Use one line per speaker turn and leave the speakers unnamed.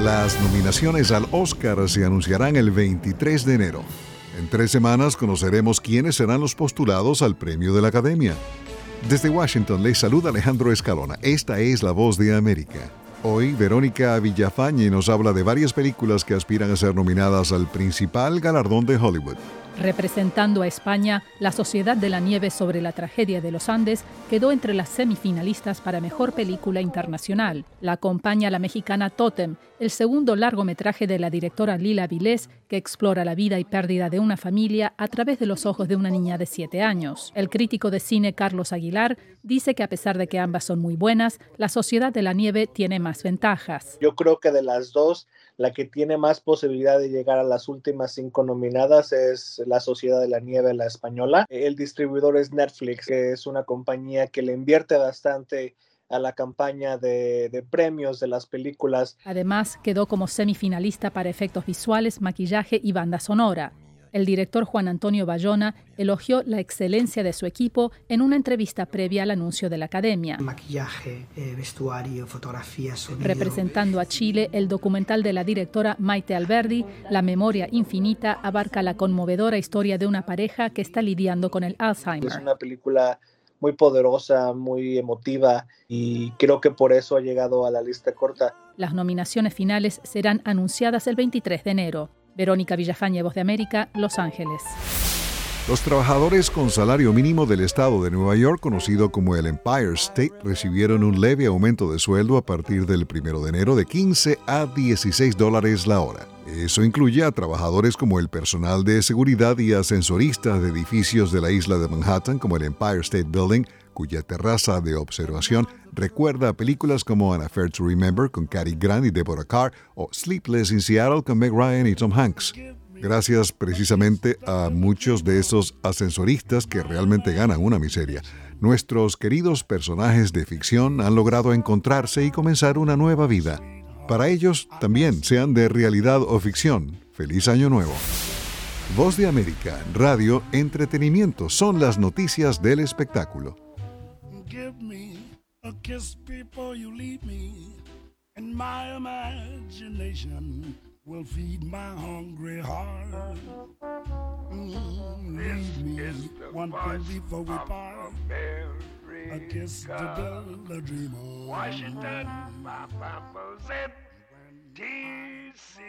Las nominaciones al Oscar se anunciarán el 23 de enero. En tres semanas conoceremos quiénes serán los postulados al premio de la Academia. Desde Washington les saluda Alejandro Escalona. Esta es la voz de América. Hoy, Verónica Villafañe nos habla de varias películas que aspiran a ser nominadas al principal galardón de Hollywood.
Representando a España, la Sociedad de la Nieve sobre la tragedia de los Andes quedó entre las semifinalistas para Mejor Película Internacional. La acompaña la mexicana Totem, el segundo largometraje de la directora Lila Vilés, que explora la vida y pérdida de una familia a través de los ojos de una niña de siete años. El crítico de cine Carlos Aguilar dice que a pesar de que ambas son muy buenas, la Sociedad de la Nieve tiene más ventajas.
Yo creo que de las dos, la que tiene más posibilidad de llegar a las últimas cinco nominadas es La Sociedad de la Nieve, la española. El distribuidor es Netflix, que es una compañía que le invierte bastante a la campaña de, de, premios de las películas.
Además, quedó como semifinalista para efectos visuales, maquillaje y banda sonora. El director Juan Antonio Bayona elogió la excelencia de su equipo en una entrevista previa al anuncio de la academia.
Maquillaje, eh, vestuario, fotografía, sonido.
Representando a Chile, el documental de la directora Maite Alberdi, La memoria infinita, abarca la conmovedora historia de una pareja que está lidiando con el Alzheimer.
Es una película muy poderosa, muy emotiva y creo que por eso ha llegado a la lista corta.
Las nominaciones finales serán anunciadas el 23 de enero. Verónica Villafañe, Voz de América, Los Ángeles.
Los trabajadores con salario mínimo del estado de Nueva York, conocido como el Empire State, recibieron un leve aumento de sueldo a partir del 1 de enero de 15 a 16 dólares la hora. Eso incluye a trabajadores como el personal de seguridad y ascensoristas de edificios de la isla de Manhattan, como el Empire State Building, cuya terraza de observación recuerda películas como An Affair to Remember con Cary Grant y Deborah Carr o Sleepless in Seattle con Meg Ryan y Tom Hanks. Gracias precisamente a muchos de esos ascensoristas que realmente ganan una miseria. Nuestros queridos personajes de ficción han logrado encontrarse y comenzar una nueva vida. Para ellos también, sean de realidad o ficción. Feliz Año Nuevo. Voz de América, radio, entretenimiento son las noticias del espectáculo. A kiss before you leave me, and my imagination will feed my hungry heart. Mm, leave me one thing before we part. A kiss to build a dream on. Washington, my papa's in D.C.